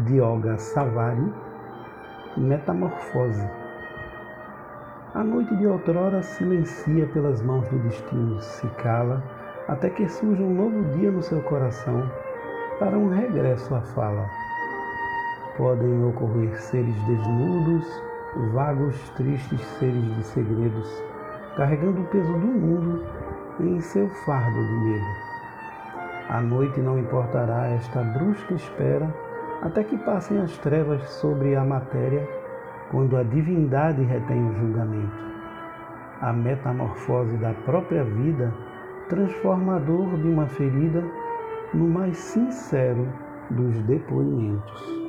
de Olga Savari, Metamorfose. A noite de outrora silencia pelas mãos do destino, se cala, até que surja um novo dia no seu coração para um regresso à fala. Podem ocorrer seres desnudos, vagos, tristes seres de segredos, carregando o peso do mundo em seu fardo de medo. A noite não importará esta brusca espera até que passem as trevas sobre a matéria, quando a divindade retém o julgamento. A metamorfose da própria vida, transformador de uma ferida, no mais sincero dos depoimentos.